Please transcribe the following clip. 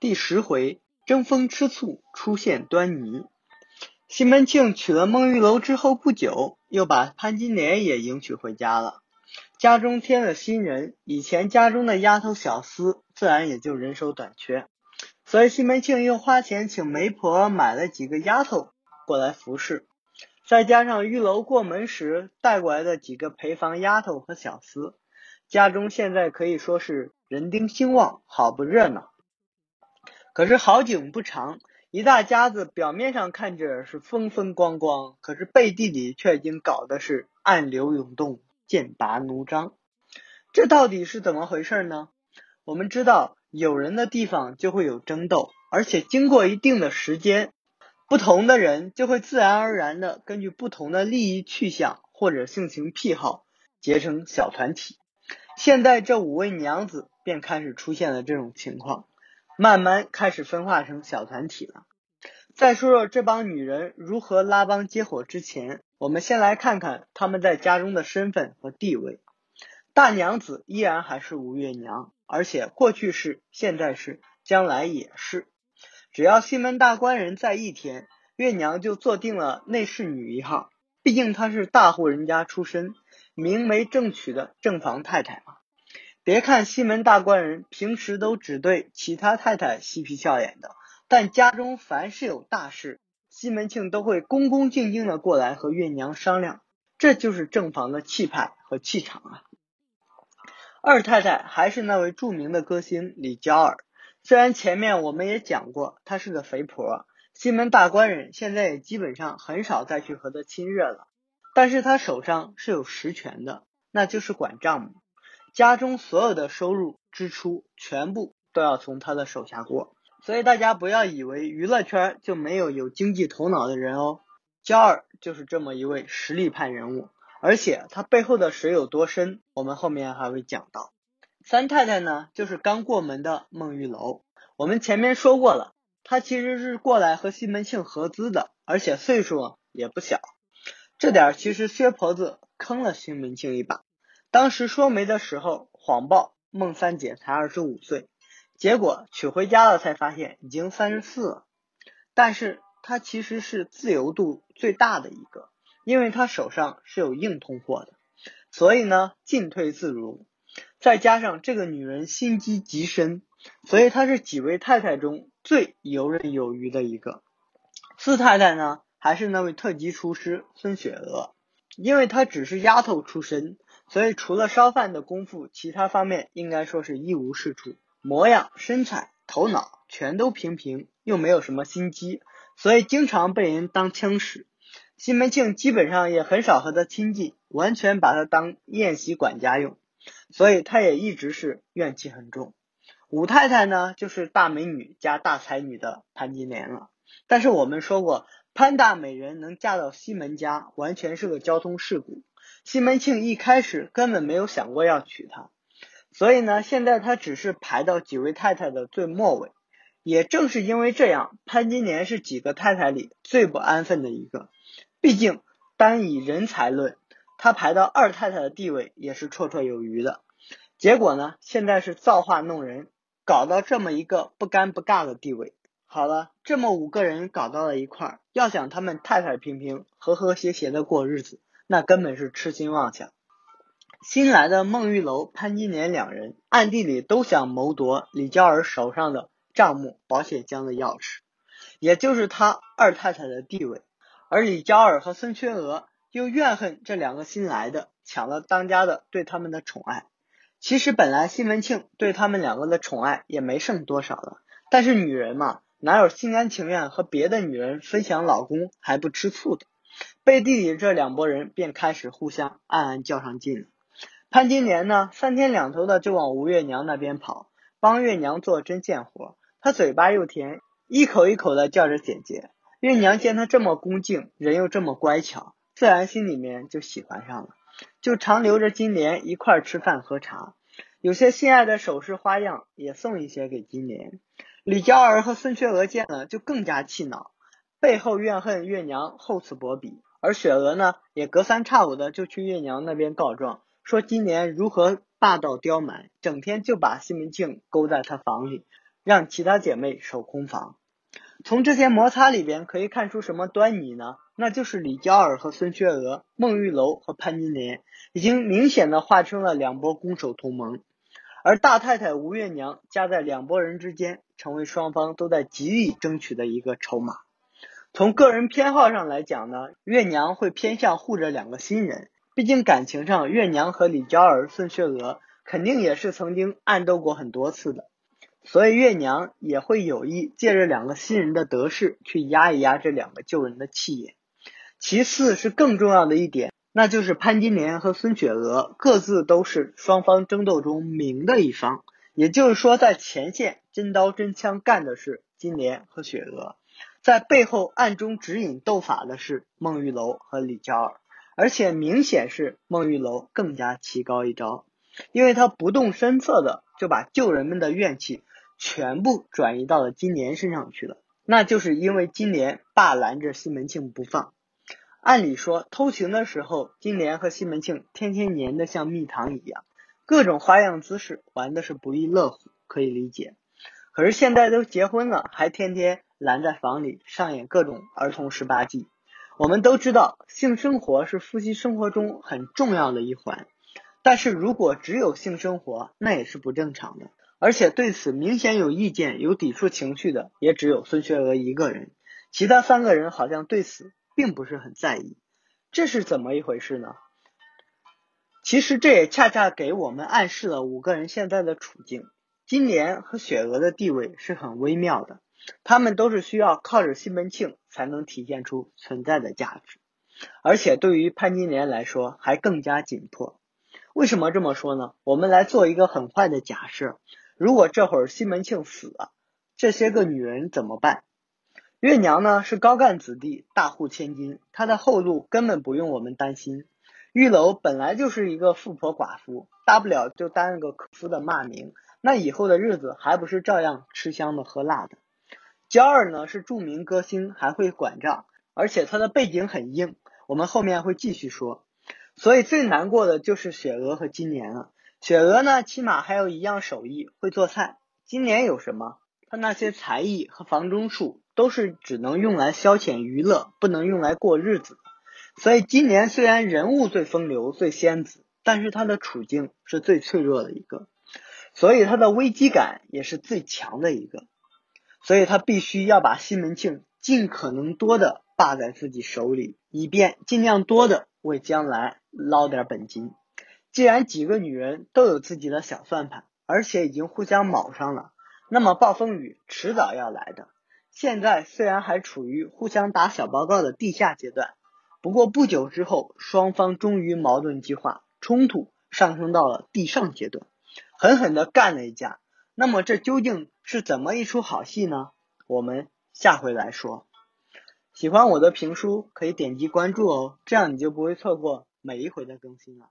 第十回，争风吃醋出现端倪。西门庆娶了孟玉楼之后不久，又把潘金莲也迎娶回家了。家中添了新人，以前家中的丫头小厮自然也就人手短缺，所以西门庆又花钱请媒婆买了几个丫头过来服侍，再加上玉楼过门时带过来的几个陪房丫头和小厮，家中现在可以说是人丁兴旺，好不热闹。可是好景不长。一大家子表面上看着是风风光光，可是背地里却已经搞的是暗流涌动、剑拔弩张。这到底是怎么回事呢？我们知道，有人的地方就会有争斗，而且经过一定的时间，不同的人就会自然而然的根据不同的利益去向或者性情癖好结成小团体。现在这五位娘子便开始出现了这种情况。慢慢开始分化成小团体了。再说说这帮女人如何拉帮结伙之前，我们先来看看她们在家中的身份和地位。大娘子依然还是吴月娘，而且过去是，现在是，将来也是。只要西门大官人在一天，月娘就坐定了内侍女一号。毕竟她是大户人家出身，明媒正娶的正房太太嘛。别看西门大官人平时都只对其他太太嬉皮笑脸的，但家中凡是有大事，西门庆都会恭恭敬敬的过来和月娘商量。这就是正房的气派和气场啊。二太太还是那位著名的歌星李娇儿，虽然前面我们也讲过她是个肥婆，西门大官人现在也基本上很少再去和她亲热了，但是她手上是有实权的，那就是管账目。家中所有的收入支出全部都要从他的手下过，所以大家不要以为娱乐圈就没有有经济头脑的人哦。娇儿就是这么一位实力派人物，而且他背后的水有多深，我们后面还会讲到。三太太呢，就是刚过门的孟玉楼，我们前面说过了，她其实是过来和西门庆合资的，而且岁数也不小，这点其实薛婆子坑了西门庆一把。当时说媒的时候，谎报孟三姐才二十五岁，结果娶回家了才发现已经三十四了。但是她其实是自由度最大的一个，因为她手上是有硬通货的，所以呢进退自如。再加上这个女人心机极深，所以她是几位太太中最游刃有余的一个。四太太呢，还是那位特级厨师孙雪娥，因为她只是丫头出身。所以除了烧饭的功夫，其他方面应该说是一无是处，模样、身材、头脑全都平平，又没有什么心机，所以经常被人当枪使。西门庆基本上也很少和他亲近，完全把他当宴席管家用，所以他也一直是怨气很重。五太太呢，就是大美女加大才女的潘金莲了。但是我们说过，潘大美人能嫁到西门家，完全是个交通事故。西门庆一开始根本没有想过要娶她，所以呢，现在他只是排到几位太太的最末尾。也正是因为这样，潘金莲是几个太太里最不安分的一个。毕竟单以人才论，她排到二太太的地位也是绰绰有余的。结果呢，现在是造化弄人，搞到这么一个不尴不尬的地位。好了，这么五个人搞到了一块儿，要想他们太太平平、和和谐谐的过日子。那根本是痴心妄想。新来的孟玉楼、潘金莲两人暗地里都想谋夺李娇儿手上的账目保险箱的钥匙，也就是他二太太的地位。而李娇儿和孙缺娥又怨恨这两个新来的抢了当家的对他们的宠爱。其实本来西门庆对他们两个的宠爱也没剩多少了，但是女人嘛，哪有心甘情愿和别的女人分享老公还不吃醋的？背地里这两拨人便开始互相暗暗较上劲了。潘金莲呢，三天两头的就往吴月娘那边跑，帮月娘做针线活。她嘴巴又甜，一口一口的叫着姐姐。月娘见她这么恭敬，人又这么乖巧，自然心里面就喜欢上了，就常留着金莲一块吃饭喝茶。有些心爱的首饰花样也送一些给金莲。李娇儿和孙缺娥见了就更加气恼。背后怨恨月娘厚此薄彼，而雪娥呢，也隔三差五的就去月娘那边告状，说今年如何霸道刁蛮，整天就把西门庆勾在她房里，让其他姐妹守空房。从这些摩擦里边可以看出什么端倪呢？那就是李娇儿和孙薛娥、孟玉楼和潘金莲已经明显的划成了两波攻守同盟，而大太太吴月娘夹在两拨人之间，成为双方都在极力争取的一个筹码。从个人偏好上来讲呢，月娘会偏向护着两个新人，毕竟感情上月娘和李娇儿、孙雪娥肯定也是曾经暗斗过很多次的。所以月娘也会有意借着两个新人的得势，去压一压这两个旧人的气焰。其次是更重要的一点，那就是潘金莲和孙雪娥各自都是双方争斗中明的一方，也就是说，在前线真刀真枪干的是金莲和雪娥，在背后暗中指引斗法的是孟玉楼和李娇儿，而且明显是孟玉楼更加棋高一招，因为他不动声色的就把旧人们的怨气。全部转移到了金莲身上去了，那就是因为金莲霸拦着西门庆不放。按理说偷情的时候，金莲和西门庆天天黏得像蜜糖一样，各种花样姿势玩的是不亦乐乎，可以理解。可是现在都结婚了，还天天拦在房里上演各种儿童十八计。我们都知道，性生活是夫妻生活中很重要的一环，但是如果只有性生活，那也是不正常的。而且对此明显有意见、有抵触情绪的，也只有孙雪娥一个人，其他三个人好像对此并不是很在意，这是怎么一回事呢？其实这也恰恰给我们暗示了五个人现在的处境。金莲和雪娥的地位是很微妙的，他们都是需要靠着西门庆才能体现出存在的价值，而且对于潘金莲来说还更加紧迫。为什么这么说呢？我们来做一个很坏的假设。如果这会儿西门庆死了，这些个女人怎么办？月娘呢是高干子弟，大户千金，她的后路根本不用我们担心。玉楼本来就是一个富婆寡妇，大不了就担个可夫的骂名，那以后的日子还不是照样吃香的喝辣的。娇儿呢是著名歌星，还会管账，而且她的背景很硬，我们后面会继续说。所以最难过的就是雪娥和金莲了。雪娥呢，起码还有一样手艺，会做菜。金莲有什么？她那些才艺和房中术都是只能用来消遣娱乐，不能用来过日子。所以金莲虽然人物最风流、最仙子，但是他的处境是最脆弱的一个，所以他的危机感也是最强的一个。所以他必须要把西门庆尽可能多的霸在自己手里，以便尽量多的为将来捞点本金。既然几个女人都有自己的小算盘，而且已经互相卯上了，那么暴风雨迟早要来的。现在虽然还处于互相打小报告的地下阶段，不过不久之后，双方终于矛盾激化，冲突上升到了地上阶段，狠狠的干了一架。那么这究竟是怎么一出好戏呢？我们下回来说。喜欢我的评书，可以点击关注哦，这样你就不会错过每一回的更新了。